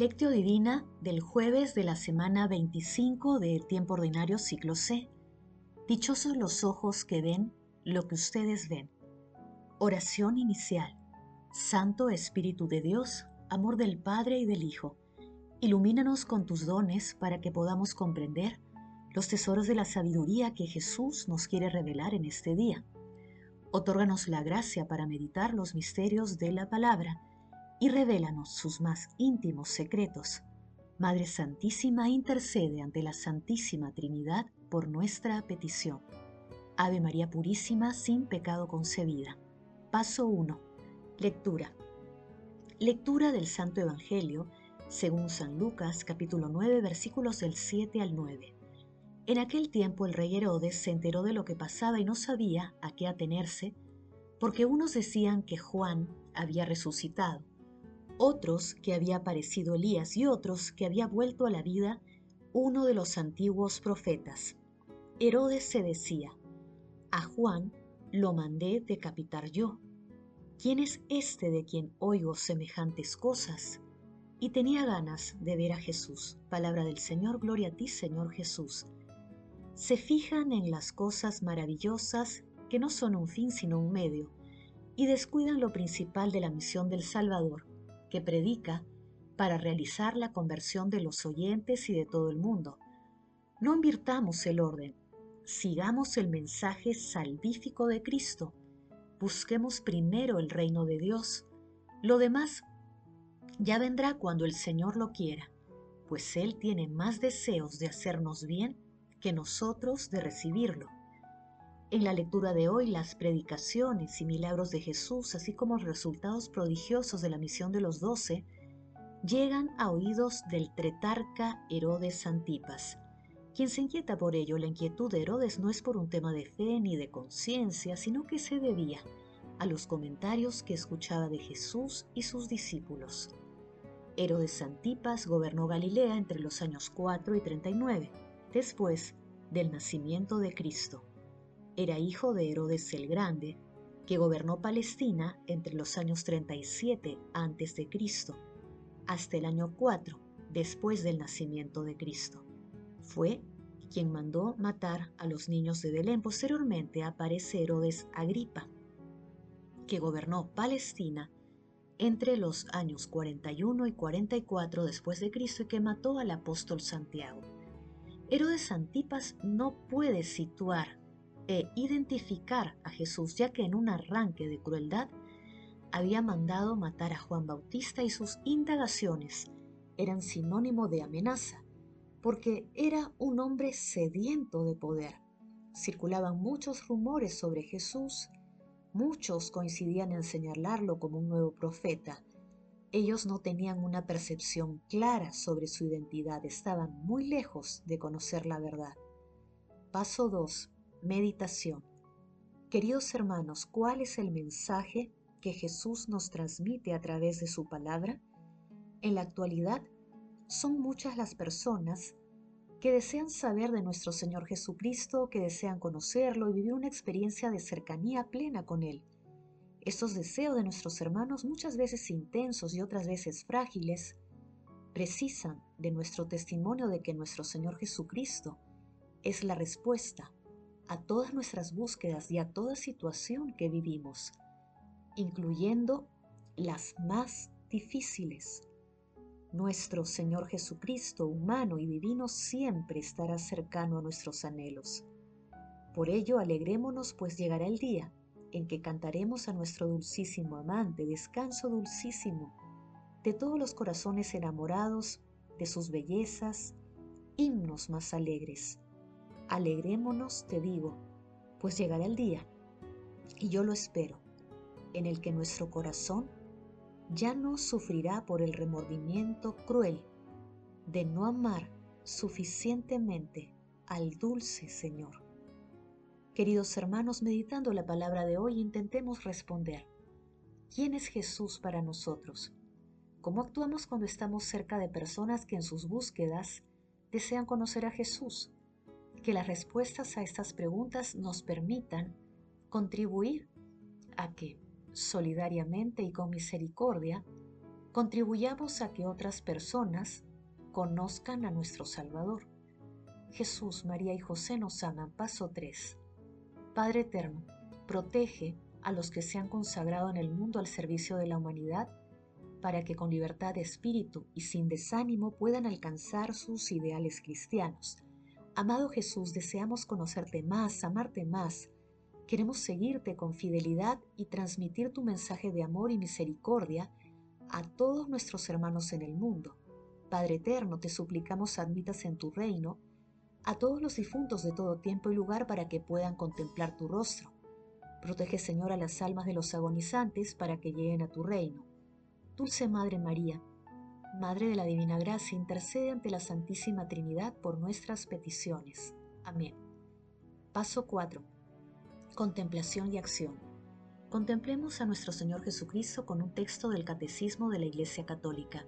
Lectio Divina del jueves de la semana 25 del tiempo ordinario ciclo C. Dichosos los ojos que ven lo que ustedes ven. Oración inicial. Santo Espíritu de Dios, amor del Padre y del Hijo, ilumínanos con tus dones para que podamos comprender los tesoros de la sabiduría que Jesús nos quiere revelar en este día. Otórganos la gracia para meditar los misterios de la palabra y revélanos sus más íntimos secretos. Madre Santísima intercede ante la Santísima Trinidad por nuestra petición. Ave María Purísima sin pecado concebida. Paso 1. Lectura. Lectura del Santo Evangelio según San Lucas capítulo 9 versículos del 7 al 9. En aquel tiempo el rey Herodes se enteró de lo que pasaba y no sabía a qué atenerse, porque unos decían que Juan había resucitado, otros que había aparecido Elías y otros que había vuelto a la vida uno de los antiguos profetas. Herodes se decía, a Juan lo mandé decapitar yo. ¿Quién es este de quien oigo semejantes cosas? Y tenía ganas de ver a Jesús. Palabra del Señor, gloria a ti, Señor Jesús se fijan en las cosas maravillosas que no son un fin sino un medio, y descuidan lo principal de la misión del Salvador, que predica para realizar la conversión de los oyentes y de todo el mundo. No invirtamos el orden, sigamos el mensaje salvífico de Cristo, busquemos primero el reino de Dios, lo demás ya vendrá cuando el Señor lo quiera, pues Él tiene más deseos de hacernos bien que nosotros de recibirlo. En la lectura de hoy, las predicaciones y milagros de Jesús, así como resultados prodigiosos de la misión de los doce, llegan a oídos del tretarca Herodes Antipas, quien se inquieta por ello. La inquietud de Herodes no es por un tema de fe ni de conciencia, sino que se debía a los comentarios que escuchaba de Jesús y sus discípulos. Herodes Antipas gobernó Galilea entre los años 4 y 39 después del nacimiento de Cristo. Era hijo de Herodes el Grande, que gobernó Palestina entre los años 37 a.C. hasta el año 4 después del nacimiento de Cristo. Fue quien mandó matar a los niños de Belén. Posteriormente aparece Herodes Agripa, que gobernó Palestina entre los años 41 y 44 después de Cristo y que mató al apóstol Santiago. Herodes Antipas no puede situar identificar a Jesús, ya que en un arranque de crueldad había mandado matar a Juan Bautista y sus indagaciones eran sinónimo de amenaza, porque era un hombre sediento de poder. Circulaban muchos rumores sobre Jesús, muchos coincidían en señalarlo como un nuevo profeta, ellos no tenían una percepción clara sobre su identidad, estaban muy lejos de conocer la verdad. Paso 2. Meditación. Queridos hermanos, ¿cuál es el mensaje que Jesús nos transmite a través de su palabra? En la actualidad, son muchas las personas que desean saber de nuestro Señor Jesucristo, que desean conocerlo y vivir una experiencia de cercanía plena con Él. Estos deseos de nuestros hermanos, muchas veces intensos y otras veces frágiles, precisan de nuestro testimonio de que nuestro Señor Jesucristo es la respuesta a todas nuestras búsquedas y a toda situación que vivimos, incluyendo las más difíciles. Nuestro Señor Jesucristo, humano y divino, siempre estará cercano a nuestros anhelos. Por ello, alegrémonos, pues llegará el día en que cantaremos a nuestro dulcísimo amante, descanso dulcísimo, de todos los corazones enamorados de sus bellezas, himnos más alegres. Alegrémonos, te digo, pues llegará el día, y yo lo espero, en el que nuestro corazón ya no sufrirá por el remordimiento cruel de no amar suficientemente al dulce Señor. Queridos hermanos, meditando la palabra de hoy, intentemos responder. ¿Quién es Jesús para nosotros? ¿Cómo actuamos cuando estamos cerca de personas que en sus búsquedas desean conocer a Jesús? Que las respuestas a estas preguntas nos permitan contribuir a que, solidariamente y con misericordia, contribuyamos a que otras personas conozcan a nuestro Salvador. Jesús, María y José nos aman. Paso 3. Padre Eterno, protege a los que se han consagrado en el mundo al servicio de la humanidad para que con libertad de espíritu y sin desánimo puedan alcanzar sus ideales cristianos. Amado Jesús, deseamos conocerte más, amarte más. Queremos seguirte con fidelidad y transmitir tu mensaje de amor y misericordia a todos nuestros hermanos en el mundo. Padre eterno, te suplicamos admitas en tu reino a todos los difuntos de todo tiempo y lugar para que puedan contemplar tu rostro. Protege, Señor, a las almas de los agonizantes para que lleguen a tu reino. Dulce Madre María, Madre de la Divina Gracia, intercede ante la Santísima Trinidad por nuestras peticiones. Amén. Paso 4. Contemplación y acción. Contemplemos a nuestro Señor Jesucristo con un texto del Catecismo de la Iglesia Católica.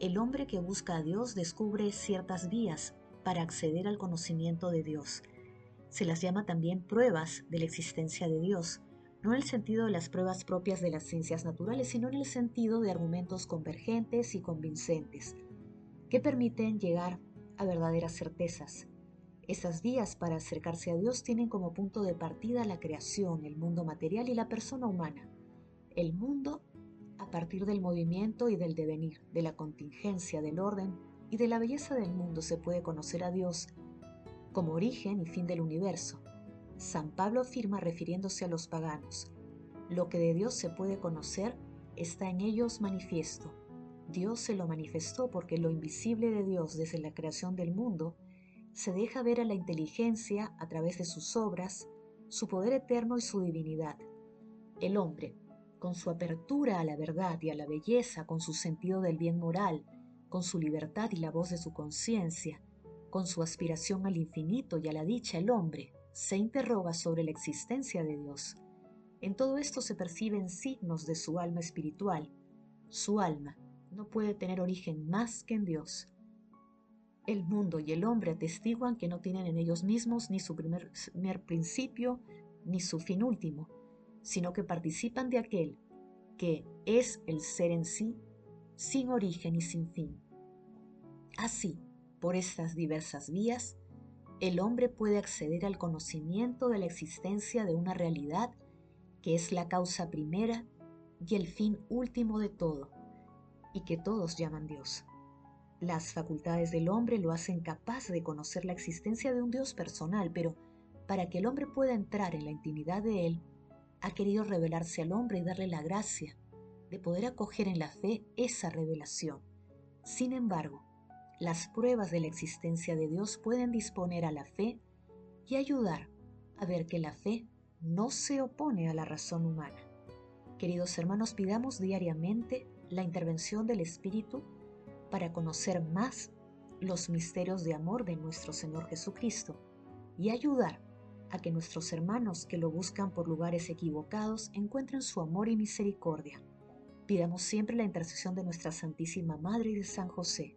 El hombre que busca a Dios descubre ciertas vías para acceder al conocimiento de Dios. Se las llama también pruebas de la existencia de Dios, no en el sentido de las pruebas propias de las ciencias naturales, sino en el sentido de argumentos convergentes y convincentes, que permiten llegar a verdaderas certezas. Esas vías para acercarse a Dios tienen como punto de partida la creación, el mundo material y la persona humana. El mundo a partir del movimiento y del devenir, de la contingencia, del orden y de la belleza del mundo se puede conocer a Dios como origen y fin del universo. San Pablo afirma refiriéndose a los paganos, lo que de Dios se puede conocer está en ellos manifiesto. Dios se lo manifestó porque lo invisible de Dios desde la creación del mundo se deja ver a la inteligencia a través de sus obras, su poder eterno y su divinidad. El hombre, con su apertura a la verdad y a la belleza, con su sentido del bien moral, con su libertad y la voz de su conciencia, con su aspiración al infinito y a la dicha, el hombre se interroga sobre la existencia de Dios. En todo esto se perciben signos de su alma espiritual. Su alma no puede tener origen más que en Dios. El mundo y el hombre atestiguan que no tienen en ellos mismos ni su primer, principio ni su fin último, sino que participan de aquel que es el ser en sí, sin origen y sin fin. Así, por estas diversas vías, el hombre puede acceder al conocimiento de la existencia de una realidad que es la causa primera y el fin último de todo, y que todos llaman Dios. Las facultades del hombre lo hacen capaz de conocer la existencia de un Dios personal, pero para que el hombre pueda entrar en la intimidad de Él, ha querido revelarse al hombre y darle la gracia de poder acoger en la fe esa revelación. Sin embargo, las pruebas de la existencia de Dios pueden disponer a la fe y ayudar a ver que la fe no se opone a la razón humana. Queridos hermanos, pidamos diariamente la intervención del Espíritu para conocer más los misterios de amor de nuestro Señor Jesucristo y ayudar a que nuestros hermanos que lo buscan por lugares equivocados encuentren su amor y misericordia. Pidamos siempre la intercesión de nuestra Santísima Madre y de San José